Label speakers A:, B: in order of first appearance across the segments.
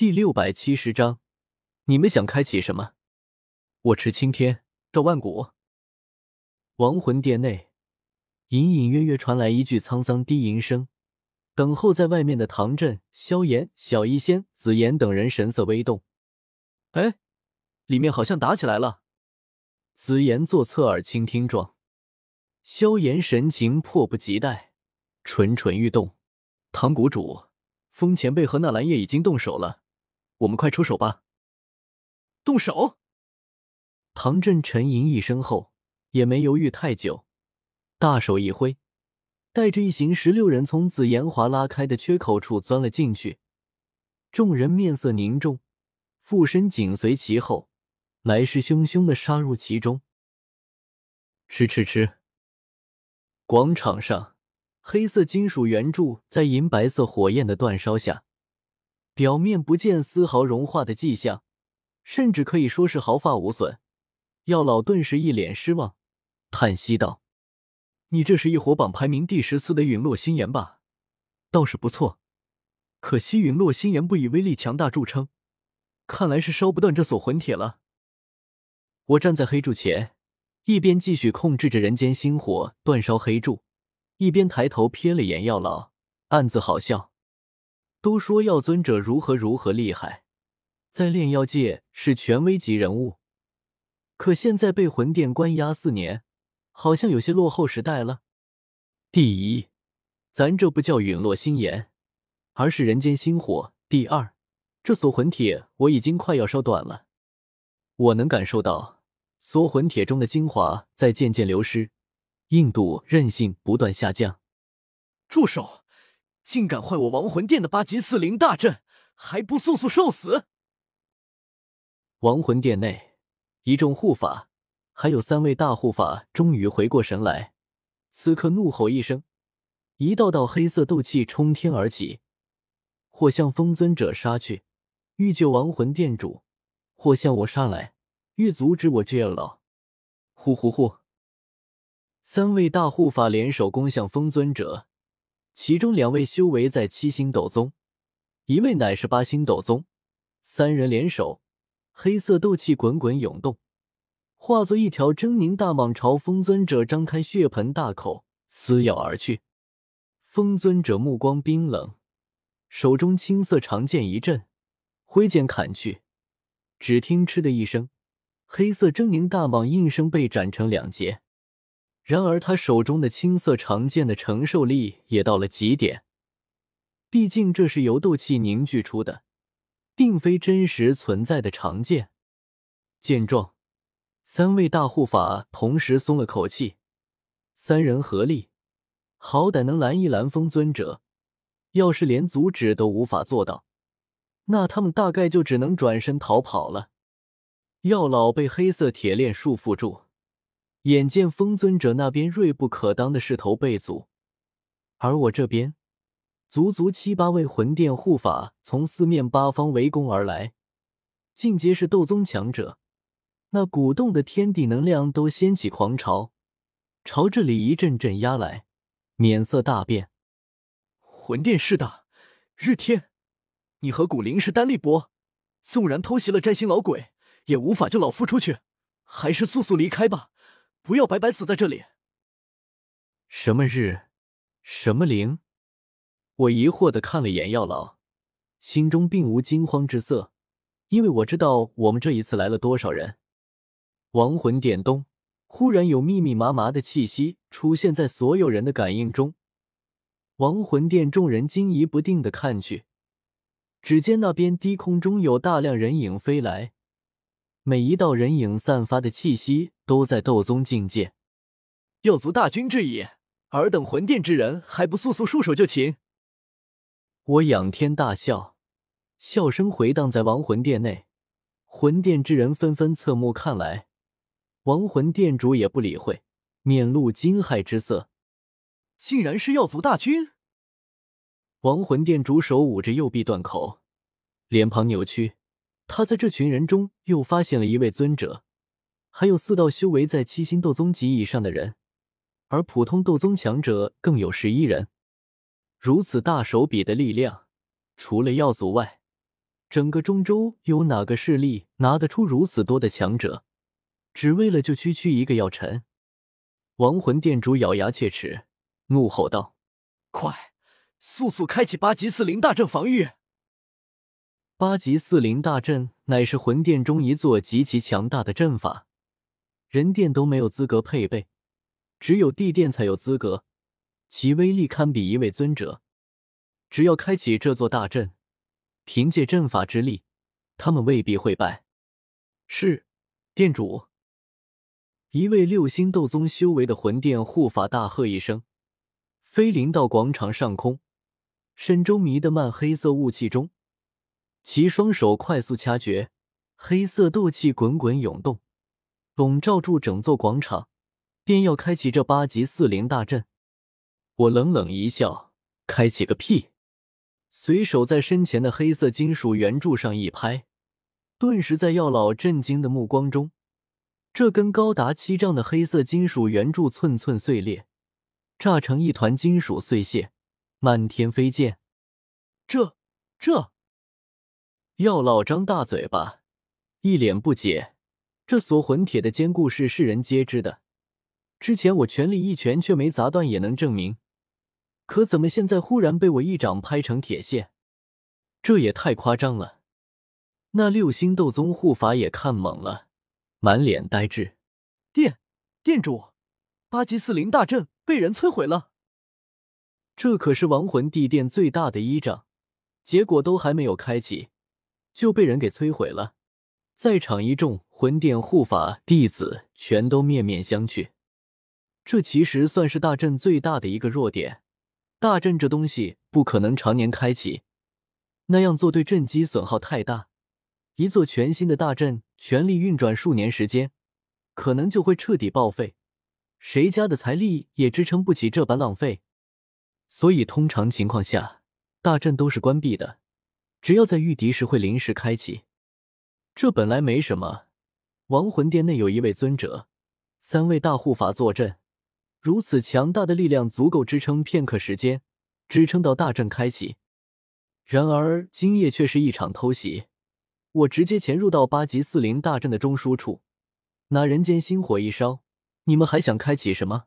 A: 第六百七十章，你们想开启什么？我持青天照万古。亡魂殿内，隐隐约约传来一句沧桑低吟声。等候在外面的唐振、萧炎、小医仙、紫妍等人神色微动。哎，里面好像打起来了。紫妍做侧耳倾听状，萧炎神情迫不及待，蠢蠢欲动。唐谷主，风前辈和纳兰叶已经动手了，我们快出手吧。
B: 动手！
A: 唐振沉吟一声后，也没犹豫太久，大手一挥。带着一行十六人从紫炎华拉开的缺口处钻了进去，众人面色凝重，附身紧随其后，来势汹汹的杀入其中。吃吃吃！广场上，黑色金属圆柱在银白色火焰的煅烧下，表面不见丝毫融化的迹象，甚至可以说是毫发无损。药老顿时一脸失望，叹息道。你这是一火榜排名第十四的陨落心炎吧？倒是不错，可惜陨落心炎不以威力强大著称，看来是烧不断这锁魂铁了。我站在黑柱前，一边继续控制着人间星火煅烧黑柱，一边抬头瞥了眼药老，暗自好笑。都说药尊者如何如何厉害，在炼药界是权威级人物，可现在被魂殿关押四年。好像有些落后时代了。第一，咱这不叫陨落星炎，而是人间星火。第二，这锁魂铁我已经快要烧短了，我能感受到锁魂铁中的精华在渐渐流失，硬度、韧性不断下降。
B: 住手！竟敢坏我亡魂殿的八级四灵大阵，还不速速受死！
A: 亡魂殿内，一众护法。还有三位大护法终于回过神来，此刻怒吼一声，一道道黑色斗气冲天而起，或向风尊者杀去，欲救亡魂殿主；或向我杀来，欲阻止我这老。呼呼呼！三位大护法联手攻向风尊者，其中两位修为在七星斗宗，一位乃是八星斗宗。三人联手，黑色斗气滚滚涌动。化作一条狰狞大蟒，朝风尊者张开血盆大口撕咬而去。风尊者目光冰冷，手中青色长剑一震，挥剑砍去。只听“嗤”的一声，黑色狰狞大蟒应声被斩成两截。然而他手中的青色长剑的承受力也到了极点，毕竟这是由斗气凝聚出的，并非真实存在的长剑。见状。三位大护法同时松了口气，三人合力，好歹能拦一拦风尊者。要是连阻止都无法做到，那他们大概就只能转身逃跑了。药老被黑色铁链束缚住，眼见风尊者那边锐不可当的势头被阻，而我这边，足足七八位魂殿护法从四面八方围攻而来，尽皆是斗宗强者。那鼓动的天地能量都掀起狂潮，朝这里一阵阵压来，脸色大变。
B: 魂殿势大，日天，你和古灵是单力薄，纵然偷袭了摘星老鬼，也无法救老夫出去，还是速速离开吧，不要白白死在这里。
A: 什么日，什么灵？我疑惑的看了眼药老，心中并无惊慌之色，因为我知道我们这一次来了多少人。亡魂殿东，忽然有密密麻麻的气息出现在所有人的感应中。亡魂殿众人惊疑不定的看去，只见那边低空中有大量人影飞来，每一道人影散发的气息都在斗宗境界。
B: 药族大军至矣，尔等魂殿之人还不速速束手就擒！
A: 我仰天大笑，笑声回荡在亡魂殿内，魂殿之人纷纷侧目看来。亡魂殿主也不理会，面露惊骇之色。
B: 竟然是药族大军！
A: 亡魂殿主手捂着右臂断口，脸庞扭曲。他在这群人中又发现了一位尊者，还有四道修为在七星斗宗级以上的人，而普通斗宗强者更有十一人。如此大手笔的力量，除了药族外，整个中州有哪个势力拿得出如此多的强者？只为了救区区一个药尘？亡魂殿主咬牙切齿，怒吼道：“
B: 快，速速开启八级四灵大阵防御！”
A: 八级四灵大阵乃是魂殿中一座极其强大的阵法，人殿都没有资格配备，只有地殿才有资格，其威力堪比一位尊者。只要开启这座大阵，凭借阵法之力，他们未必会败。
B: 是，殿主。
A: 一位六星斗宗修为的魂殿护法大喝一声，飞临到广场上空，身周弥的漫黑色雾气中，其双手快速掐诀，黑色斗气滚滚涌动，笼罩住整座广场，便要开启这八级四灵大阵。我冷冷一笑：“开启个屁！”随手在身前的黑色金属圆柱上一拍，顿时在药老震惊的目光中，这根高达七丈的黑色金属圆柱寸寸碎裂，炸成一团金属碎屑，漫天飞溅。
B: 这这！
A: 药老张大嘴巴，一脸不解。这锁魂铁的坚固是世人皆知的，之前我全力一拳却没砸断，也能证明。可怎么现在忽然被我一掌拍成铁线？这也太夸张了！那六星斗宗护法也看懵了，满脸呆滞。
B: 殿殿主，八级四灵大阵被人摧毁了。
A: 这可是亡魂地殿最大的依仗，结果都还没有开启，就被人给摧毁了。在场一众魂殿护法弟子全都面面相觑。这其实算是大阵最大的一个弱点。大阵这东西不可能常年开启，那样做对阵机损耗太大。一座全新的大阵全力运转数年时间，可能就会彻底报废，谁家的财力也支撑不起这般浪费。所以通常情况下，大阵都是关闭的，只要在遇敌时会临时开启。这本来没什么，亡魂殿内有一位尊者，三位大护法坐镇。如此强大的力量足够支撑片刻时间，支撑到大阵开启。然而今夜却是一场偷袭，我直接潜入到八级四灵大阵的中枢处，那人间星火一烧，你们还想开启什么？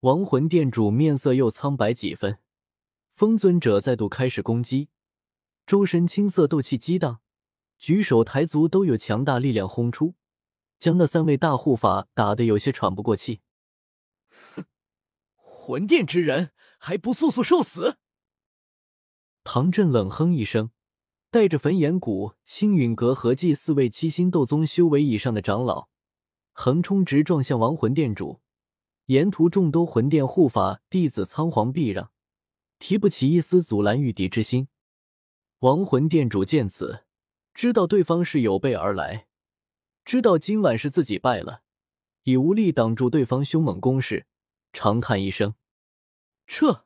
A: 亡魂殿主面色又苍白几分。风尊者再度开始攻击，周身青色斗气激荡，举手抬足都有强大力量轰出，将那三位大护法打得有些喘不过气。
B: 魂殿之人还不速速受死！
A: 唐振冷哼一声，带着焚炎谷、星陨阁合计四位七星斗宗修为以上的长老，横冲直撞向亡魂殿主。沿途众多魂殿护法弟子仓皇避让，提不起一丝阻拦御敌之心。亡魂殿主见此，知道对方是有备而来，知道今晚是自己败了，已无力挡住对方凶猛攻势。长叹一声，
B: 撤！